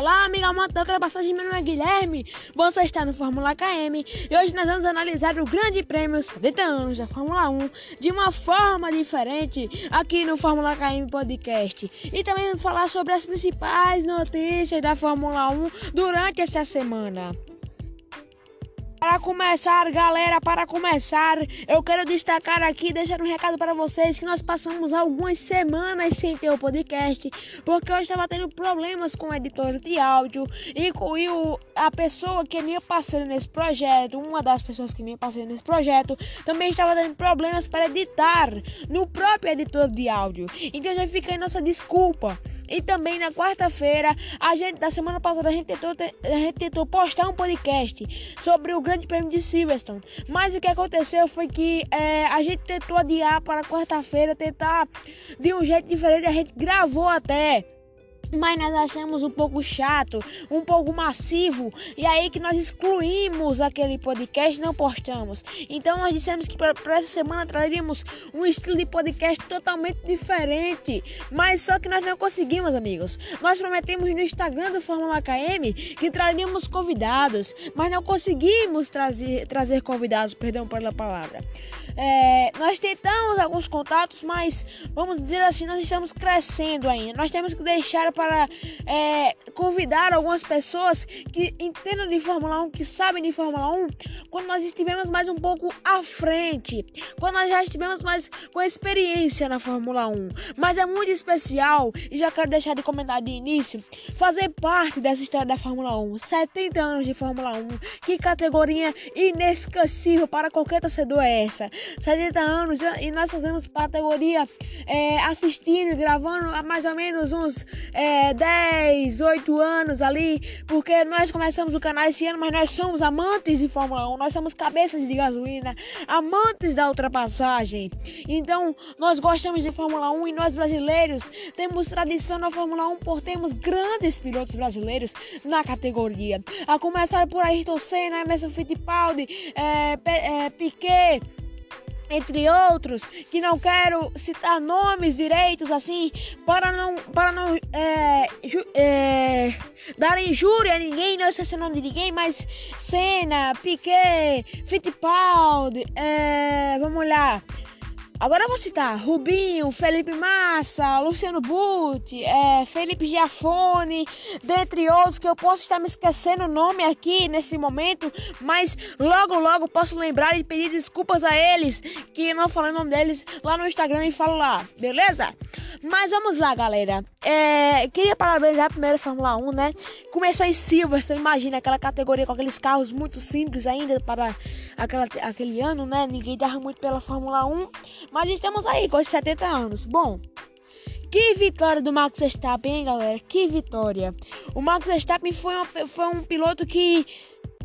Olá, amiga amante da ultrapassagem, meu nome é Guilherme. Você está no Fórmula KM e hoje nós vamos analisar o Grande Prêmio 70 anos da Fórmula 1 de uma forma diferente aqui no Fórmula KM Podcast. E também vamos falar sobre as principais notícias da Fórmula 1 durante esta semana. Para começar, galera, para começar, eu quero destacar aqui, deixar um recado para vocês que nós passamos algumas semanas sem ter o podcast, porque eu estava tendo problemas com o editor de áudio e com e o, a pessoa que me parceira nesse projeto, uma das pessoas que me parceira nesse projeto, também estava tendo problemas para editar no próprio editor de áudio. Então já fica aí nossa desculpa. E também na quarta-feira, a gente da semana passada a gente tentou, a gente tentou postar um podcast sobre o Grande Prêmio de Silverstone. Mas o que aconteceu foi que é, a gente tentou adiar para quarta-feira, tentar de um jeito diferente. A gente gravou até mas nós achamos um pouco chato, um pouco massivo, e aí que nós excluímos aquele podcast não postamos. Então nós dissemos que para essa semana traríamos um estilo de podcast totalmente diferente, mas só que nós não conseguimos, amigos. Nós prometemos no Instagram do Fórmula KM que traríamos convidados, mas não conseguimos trazer, trazer convidados, perdão pela palavra. É, nós tentamos alguns contatos, mas vamos dizer assim, nós estamos crescendo ainda. Nós temos que deixar para é, convidar algumas pessoas que entendam de Fórmula 1, que sabem de Fórmula 1, quando nós estivermos mais um pouco à frente, quando nós já estivermos mais com experiência na Fórmula 1. Mas é muito especial e já quero deixar de comentar de início, fazer parte dessa história da Fórmula 1. 70 anos de Fórmula 1, que categoria inesquecível para qualquer torcedor é essa? 70 anos e nós fazemos categoria é, assistindo e gravando mais ou menos uns é, 10, 8 anos ali, porque nós começamos o canal esse ano, mas nós somos amantes de Fórmula 1, nós somos cabeças de gasolina, amantes da ultrapassagem. Então, nós gostamos de Fórmula 1 e nós brasileiros temos tradição na Fórmula 1 por termos grandes pilotos brasileiros na categoria. A começar por Ayrton Senna, Emerson Fittipaldi, é, é, Piquet, entre outros, que não quero citar nomes direitos assim, para não, para não é, ju, é, dar injúria a ninguém, não esquecer o nome de ninguém, mas Senna, Piquet, Fittipaldi, é, vamos lá, Agora eu vou citar Rubinho, Felipe Massa, Luciano Butti, é, Felipe Giafone, dentre outros que eu posso estar me esquecendo o nome aqui nesse momento, mas logo logo posso lembrar e pedir desculpas a eles que não falei o nome deles lá no Instagram e falo lá, beleza? Mas vamos lá, galera. É, queria parabenizar a primeira Fórmula 1, né? Começou em Silverstone, imagina aquela categoria com aqueles carros muito simples ainda para aquela, aquele ano, né? Ninguém dava muito pela Fórmula 1. Mas estamos aí com os 70 anos. Bom, que vitória do Max Verstappen, hein, galera? Que vitória. O Max Verstappen foi, uma, foi um piloto que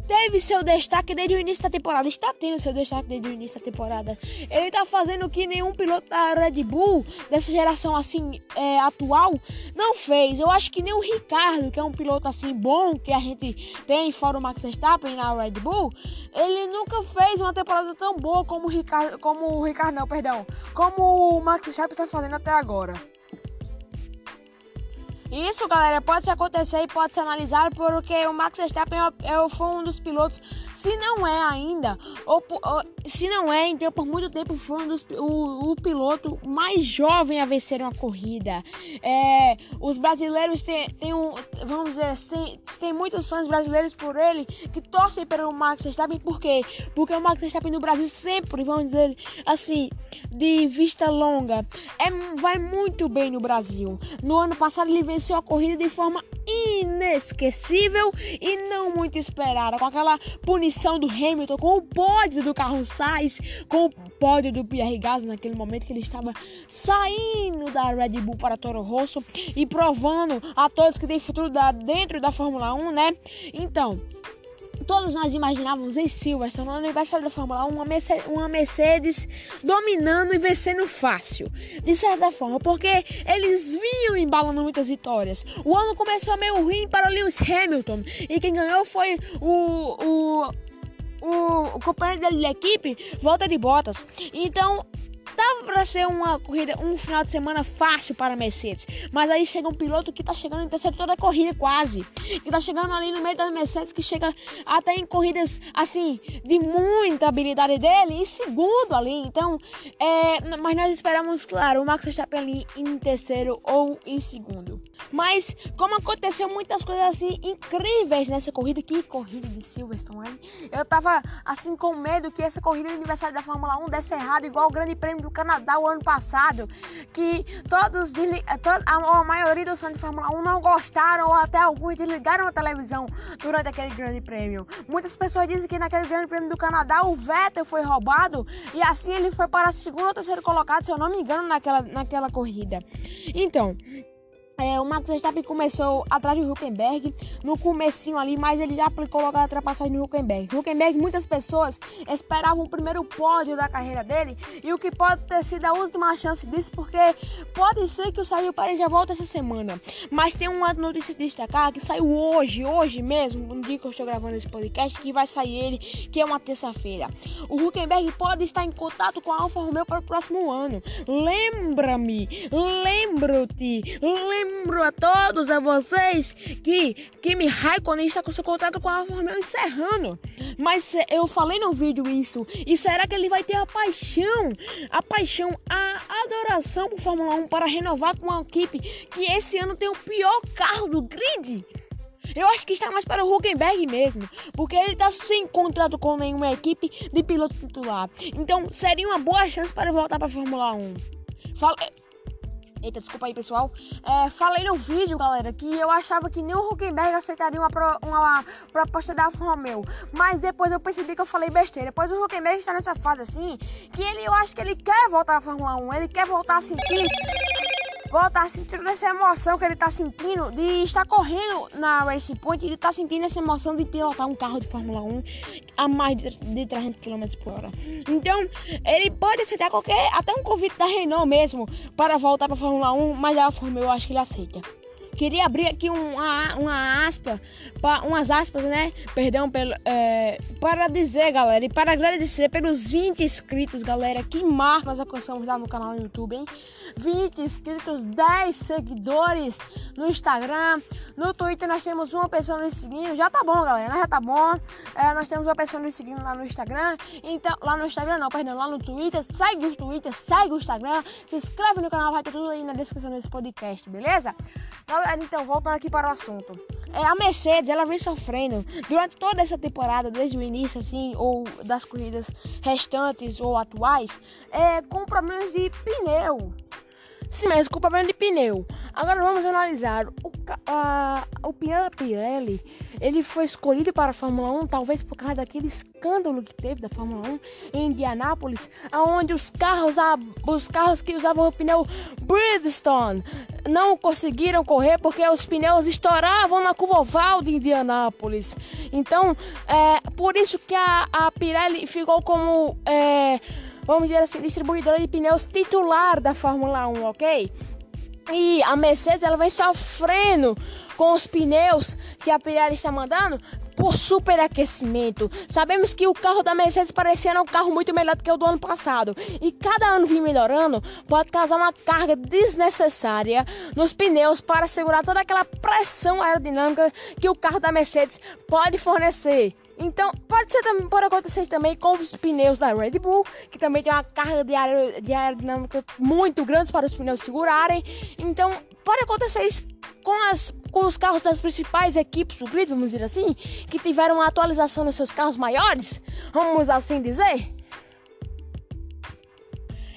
teve seu destaque desde o início da temporada. Está tendo seu destaque desde o início da temporada. Ele está fazendo o que nenhum piloto da Red Bull, dessa geração assim, é, atual, não fez. Eu acho que nem o Ricardo, que é um piloto assim bom, que a gente tem fora o Max Verstappen na Red Bull, ele nunca fez uma temporada tão boa como o Ricardo, como o Ricardo, não, perdão, como o Max Verstappen está fazendo até agora. Isso, galera, pode acontecer e pode se analisar porque o Max Verstappen é, é, foi um dos pilotos, se não é ainda, ou, ou, se não é, então por muito tempo foi um dos, o, o piloto mais jovem a vencer uma corrida. É, os brasileiros têm, têm um, vamos dizer, tem muitos fãs brasileiros por ele que torcem pelo Max Verstappen, por quê? Porque o Max Verstappen no Brasil sempre, vamos dizer assim, de vista longa, é, vai muito bem no Brasil. No ano passado ele venceu a corrida de forma inesquecível e não muito esperada, com aquela punição do Hamilton, com o pódio do Carlos Sainz, com o pódio do Pierre Gasly naquele momento que ele estava saindo da Red Bull para Toro Rosso e provando a todos que tem futuro dentro da Fórmula 1, né? Então, todos nós imaginávamos em Silverstone, no aniversário da Fórmula 1, uma Mercedes, dominando e vencendo fácil. De certa forma, porque eles vinham embalando muitas vitórias. O ano começou meio ruim para Lewis Hamilton. E quem ganhou foi o, o, o, o companheiro dele da equipe, Volta de Bottas. Então, Tava para ser uma corrida, um final de semana fácil para a Mercedes. Mas aí chega um piloto que tá chegando em terceiro toda a corrida quase. Que tá chegando ali no meio da Mercedes, que chega até em corridas assim, de muita habilidade dele, em segundo ali. Então, é, mas nós esperamos, claro, o Max Verstappen ali em terceiro ou em segundo. Mas, como aconteceu muitas coisas assim incríveis nessa corrida, que corrida de Silverstone, hein? Eu tava assim com medo que essa corrida de aniversário da Fórmula 1 desse errado, igual o Grande Prêmio do Canadá o ano passado, que todos, a maioria dos fãs de Fórmula 1 não gostaram ou até alguns desligaram a televisão durante aquele Grande Prêmio. Muitas pessoas dizem que naquele Grande Prêmio do Canadá o Vettel foi roubado e assim ele foi para segundo ou terceiro colocado, se eu não me engano, naquela, naquela corrida. Então, é, o Max Verstappen começou atrás do Huckenberg no comecinho ali, mas ele já aplicou logo a ultrapassagem no Huckenberg. Huckenberg, muitas pessoas esperavam o primeiro pódio da carreira dele e o que pode ter sido a última chance disso, porque pode ser que o Sérgio Pérez já volte essa semana. Mas tem uma notícia de destacar que saiu hoje, hoje mesmo, no dia que eu estou gravando esse podcast, que vai sair ele, que é uma terça-feira. O Huckenberg pode estar em contato com a Alfa Romeo para o próximo ano. Lembra-me, lembro-te, lembro lembro a todos, a vocês, que Kimi Raikkonen está com seu contrato com a Alfa Romeo encerrando. Mas eu falei no vídeo isso. E será que ele vai ter a paixão, a paixão, a adoração por Fórmula 1 para renovar com uma equipe que esse ano tem o pior carro do grid? Eu acho que está mais para o Huckenberg mesmo, porque ele está sem contrato com nenhuma equipe de piloto titular. Então seria uma boa chance para voltar para a Fórmula 1. Fala, Eita, desculpa aí, pessoal. É, falei no vídeo, galera, que eu achava que nem o Huckenberg aceitaria uma, pro, uma proposta da Alfa Romeo. Mas depois eu percebi que eu falei besteira. Depois o Huckenberg está nessa fase assim, que ele, eu acho que ele quer voltar à Fórmula 1. Ele quer voltar a sentir voltar a sentir essa emoção que ele tá sentindo de estar correndo na Racing Point, ele tá sentindo essa emoção de pilotar um carro de Fórmula 1 a mais de 300 km por hora. Então, ele pode aceitar qualquer, até um convite da Renault mesmo, para voltar para Fórmula 1, mas a Fórmula eu acho que ele aceita. Queria abrir aqui uma, uma aspa, umas aspas, né? Perdão, pelo, é, para dizer, galera, e para agradecer pelos 20 inscritos, galera. Que marca nós alcançamos lá no canal no YouTube, hein? 20 inscritos, 10 seguidores no Instagram. No Twitter nós temos uma pessoa nos seguindo. Já tá bom, galera, já tá bom. É, nós temos uma pessoa nos seguindo lá no Instagram. Então, lá no Instagram não, perdão, lá no Twitter. Segue o Twitter, segue o Instagram. Se inscreve no canal, vai ter tudo aí na descrição desse podcast, beleza? Galera, então, voltando aqui para o assunto. É, a Mercedes, ela vem sofrendo durante toda essa temporada, desde o início, assim, ou das corridas restantes ou atuais, é, com problemas de pneu. Sim, mas com problema de pneu. Agora vamos analisar o, a, o pneu da Pirelli ele foi escolhido para a Fórmula 1 talvez por causa daquele escândalo que teve da Fórmula 1 em Indianápolis, onde os carros, os carros que usavam o pneu Bridgestone não conseguiram correr porque os pneus estouravam na curva oval de Indianápolis. Então, é por isso que a, a Pirelli ficou como, é, vamos dizer assim, distribuidora de pneus titular da Fórmula 1, ok? E a Mercedes ela vem sofrendo com os pneus que a Pirelli está mandando por superaquecimento. Sabemos que o carro da Mercedes parecia um carro muito melhor do que o do ano passado. E cada ano vir melhorando pode causar uma carga desnecessária nos pneus para segurar toda aquela pressão aerodinâmica que o carro da Mercedes pode fornecer. Então, pode ser pode acontecer também com os pneus da Red Bull, que também tem uma carga de, aer, de aerodinâmica muito grande para os pneus segurarem. Então, pode acontecer isso com, as, com os carros das principais equipes do grid, vamos dizer assim, que tiveram uma atualização nos seus carros maiores, vamos assim dizer.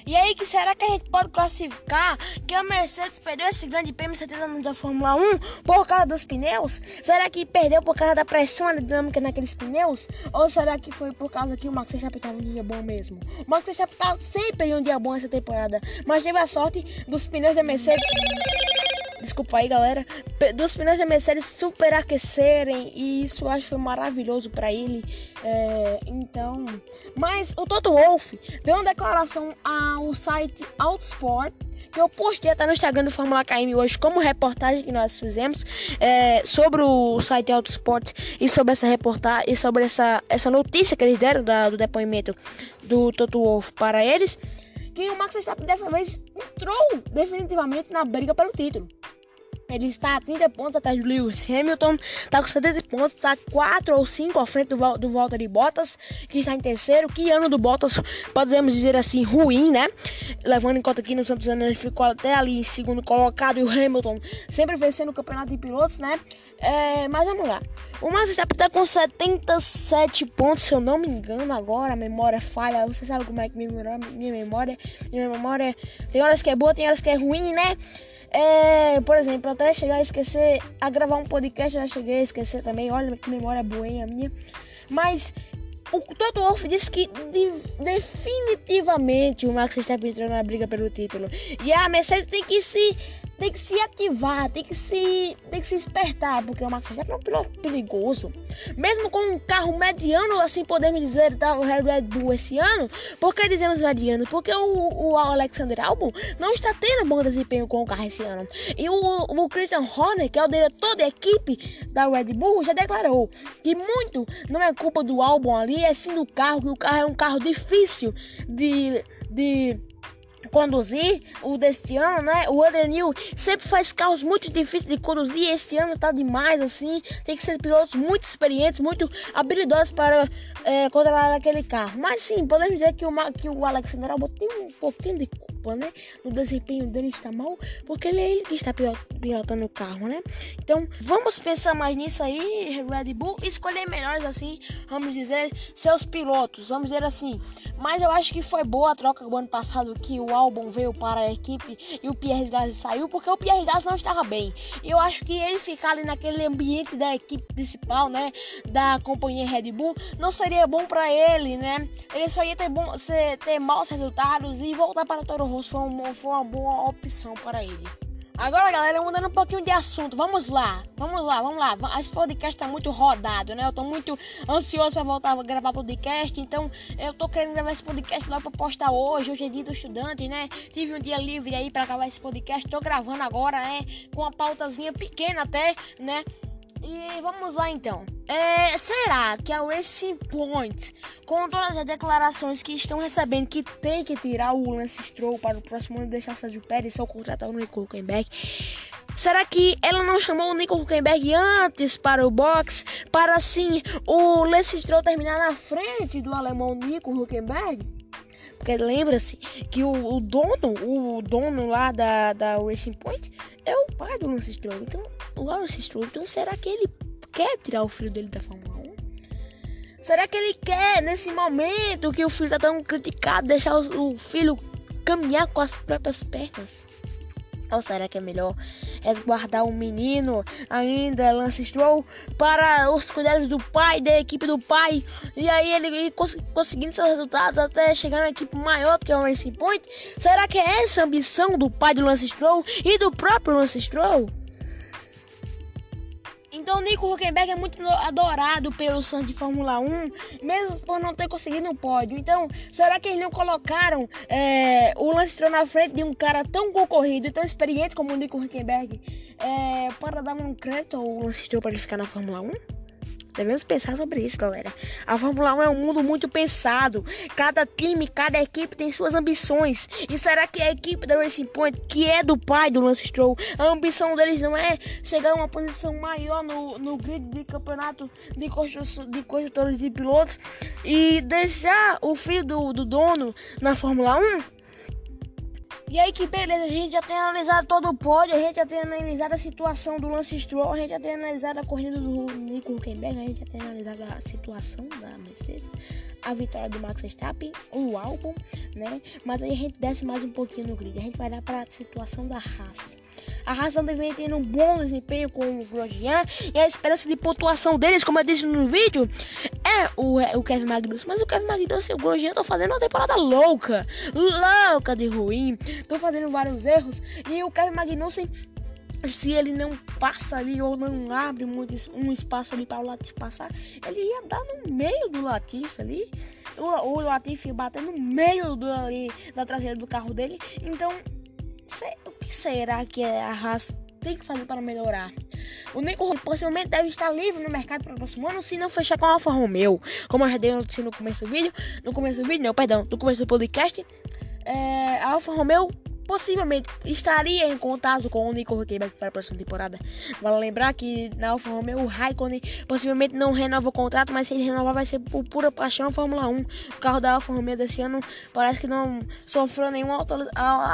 E aí, que será que a gente pode classificar que a Mercedes perdeu esse grande prêmio 70 anos da Fórmula 1 por causa dos pneus? Será que perdeu por causa da pressão aerodinâmica naqueles pneus? Ou será que foi por causa que o Max Verstappen estava um dia bom mesmo? O Max Verstappen tá sempre em um dia bom essa temporada, mas teve a sorte dos pneus da Mercedes desculpa aí galera, dos pneus da Mercedes superaquecerem e isso eu acho foi maravilhoso para ele. É, então, mas o Toto Wolff deu uma declaração ao site Autosport que eu postei até no Instagram do Fórmula KM hoje como reportagem que nós fizemos é, sobre o site Autosport e sobre essa reportagem e sobre essa, essa notícia que eles deram da, do depoimento do Toto Wolff para eles. Que o Max Verstappen dessa vez entrou definitivamente na briga pelo título. Ele está a 30 pontos atrás do Lewis Hamilton, está com 70 pontos, está 4 ou 5 à frente do, do Valtteri Bottas, que está em terceiro. Que ano do Bottas, podemos dizer assim, ruim, né? Levando em conta que no Santos Anos ficou até ali em segundo colocado e o Hamilton sempre vencendo o campeonato de pilotos, né? É, mas vamos lá. O Max Verstappen está com 77 pontos, se eu não me engano agora, a memória falha. Você sabe como é que minha minha memória, minha memória tem horas que é boa, tem horas que é ruim, né? É, por exemplo, até chegar a esquecer a gravar um podcast, eu já cheguei a esquecer também. Olha que memória boa, a minha. Mas o Toto Wolff disse que de, definitivamente o Max Verstappen entrou na briga pelo título. E a Mercedes tem que se tem que se ativar, tem que se, tem que se espertar, porque o Max Verstappen é um piloto perigoso. Mesmo com um carro mediano, assim podemos dizer, da Red Bull esse ano. Por que dizemos mediano? Porque o, o Alexander Albon não está tendo bom desempenho com o carro esse ano. E o, o Christian Horner, que é o diretor da equipe da Red Bull, já declarou que muito não é culpa do Albon ali, é sim do carro, que o carro é um carro difícil de, de conduzir o deste ano, né? O New sempre faz carros muito difíceis de conduzir. Esse ano tá demais, assim. Tem que ser pilotos muito experientes, muito habilidosos para é, controlar aquele carro. Mas sim, podemos dizer que o, que o Alexander Albon tem um pouquinho de culpa, né? No desempenho dele está mal, porque ele é ele que está pilotando o carro, né? Então, vamos pensar mais nisso aí, Red Bull. Escolher melhores, assim, vamos dizer, seus pilotos. Vamos dizer assim. Mas eu acho que foi boa a troca do ano passado que o Albon veio para a equipe e o Pierre Gasly saiu, porque o Pierre Gasly não estava bem. Eu acho que ele ficar ali naquele ambiente da equipe principal, né, da companhia Red Bull, não seria bom para ele, né? Ele só ia ter, bom, ter maus resultados e voltar para Toro Rosso foi, um, foi uma boa opção para ele. Agora, galera, mudando um pouquinho de assunto, vamos lá, vamos lá, vamos lá. Esse podcast tá muito rodado, né? Eu tô muito ansioso para voltar a gravar podcast, então eu tô querendo gravar esse podcast lá para postar hoje. Hoje é dia do estudante, né? Tive um dia livre aí para gravar esse podcast, tô gravando agora, né? Com uma pautazinha pequena até, né? E vamos lá então. É, será que a Racing Point, com todas as declarações que estão recebendo que tem que tirar o Lance Stroll para o próximo ano deixar o Sérgio Pérez só contratar o Nico Huckenberg? Será que ela não chamou o Nico Huckenberg antes para o box para assim o Lance Stroll terminar na frente do alemão Nico Huckenberg? Porque lembra-se que o, o, dono, o dono lá da, da Racing Point é o pai do Lance Stroll. Então Lawrence Stroll. Então será que ele quer tirar o filho dele da Fórmula 1? Será que ele quer, nesse momento que o filho está tão criticado, deixar o, o filho caminhar com as próprias pernas? Ou será que é melhor resguardar o menino ainda, Lance Stroll, para os cuidados do pai, da equipe do pai, e aí ele, ele cons conseguindo seus resultados até chegar na equipe maior que o Racing Point? Será que é essa a ambição do pai do Lance Stroll e do próprio Lance Stroll? Então, Nico Huckenberg é muito adorado pelo Santos de Fórmula 1, mesmo por não ter conseguido um pódio. Então, será que eles não colocaram é, o Lance Stroll na frente de um cara tão concorrido e tão experiente como o Nico Huckenberg é, para dar um crédito ao Lance Stroll para ele ficar na Fórmula 1? Devemos pensar sobre isso, galera. A Fórmula 1 é um mundo muito pensado. Cada time, cada equipe tem suas ambições. E será que a equipe da Racing Point, que é do pai do Lance Stroll, a ambição deles não é chegar a uma posição maior no, no grid de campeonato de, de construtores de pilotos e deixar o filho do, do dono na Fórmula 1? E aí que beleza, a gente já tem analisado todo o pódio, a gente já tem analisado a situação do Lance Stroll, a gente já tem analisado a corrida do Nico Huckenberg, a gente já tem analisado a situação da Mercedes, a vitória do Max Verstappen, o álbum, né? Mas aí a gente desce mais um pouquinho no grid, a gente vai dar para a situação da raça. A razão vem tendo um bom desempenho com o Grosjean e a esperança de pontuação deles, como eu disse no vídeo, é o, é o Kevin Magnussen. Mas o Kevin Magnussen e o Grosjean estão fazendo uma temporada louca, louca de ruim, estão fazendo vários erros e o Kevin Magnussen se ele não passa ali ou não abre muito um espaço ali para o Latif passar, ele ia dar no meio do Latif ali. O, o Latif ia bater no meio do, ali, da traseira do carro dele. Então, o que será que a Haas tem que fazer para melhorar? O Nico possivelmente deve estar livre no mercado para o próximo ano se não fechar com a Alfa Romeo. Como eu já dei no começo do vídeo, no começo do vídeo, não, perdão, no começo do podcast. é, a Alfa Romeo possivelmente estaria em contato com o Nico Huckenberg para a próxima temporada. Vale lembrar que na Alfa Romeo o Raikkonen possivelmente não renova o contrato, mas se ele renovar vai ser por pura paixão Fórmula 1. O carro da Alfa Romeo desse ano parece que não sofreu nenhuma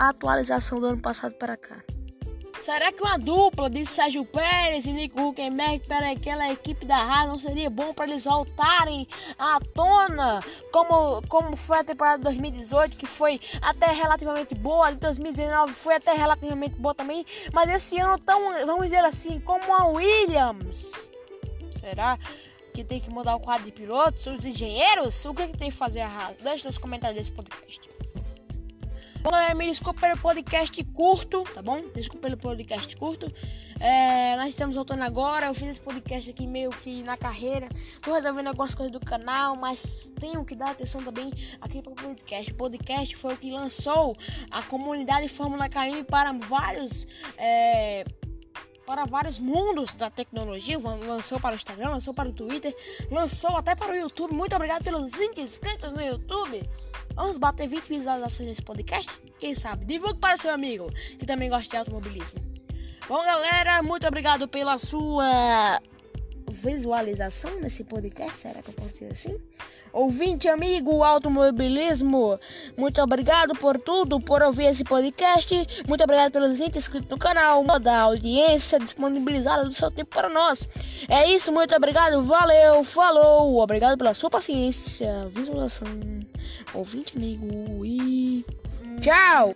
atualização do ano passado para cá. Será que uma dupla de Sérgio Pérez e Nico Huckenberg para aquela equipe da Haas não seria bom para eles voltarem à tona como, como foi a temporada de 2018, que foi até relativamente boa, de 2019 foi até relativamente boa também, mas esse ano tão, vamos dizer assim, como a Williams. Será? que tem que mudar o quadro de pilotos, os engenheiros, o que, que tem que fazer a Haas? Deixe nos comentários desse podcast. Galera, me desculpa pelo podcast curto, tá bom? Desculpa pelo podcast curto. É, nós estamos voltando agora. Eu fiz esse podcast aqui meio que na carreira. Tô resolvendo algumas coisas do canal, mas tenho que dar atenção também aqui para o podcast. O podcast foi o que lançou a comunidade Fórmula KM para vários. É, para vários mundos da tecnologia, lançou para o Instagram, lançou para o Twitter, lançou até para o YouTube. Muito obrigado pelos 20 inscritos no YouTube. Vamos bater 20 visualizações nesse podcast? Quem sabe? Divulgue para seu amigo que também gosta de automobilismo. Bom, galera, muito obrigado pela sua visualização nesse podcast, será que eu posso dizer assim? Ouvinte, amigo, automobilismo, muito obrigado por tudo, por ouvir esse podcast. Muito obrigado pelos inscritos no canal, da audiência disponibilizada do seu tempo para nós. É isso, muito obrigado, valeu, falou, obrigado pela sua paciência, visualização, ouvinte, amigo, e tchau!